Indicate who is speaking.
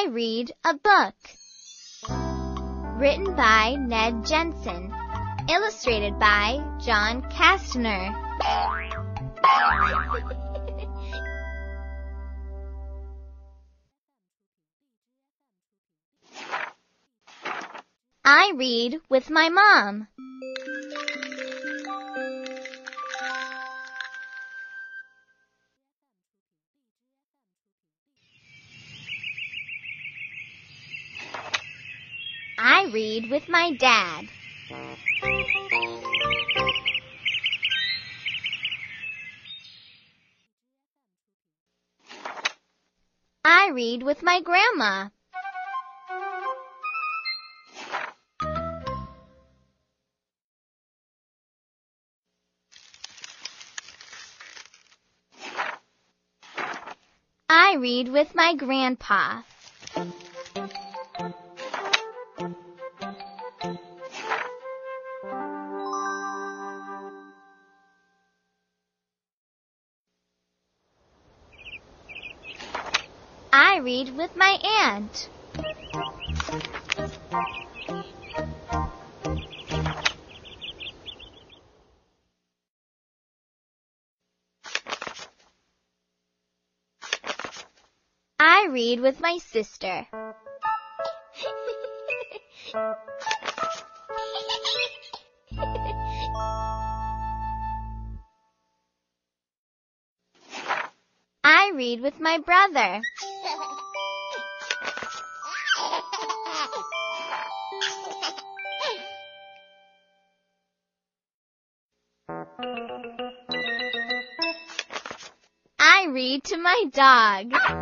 Speaker 1: I read a book. Written by Ned Jensen. Illustrated by John Kastner. I read with my mom. I read with my dad. I read with my grandma. I read with my grandpa. I read with my aunt. I read with my sister. read with my brother. I read to my dog.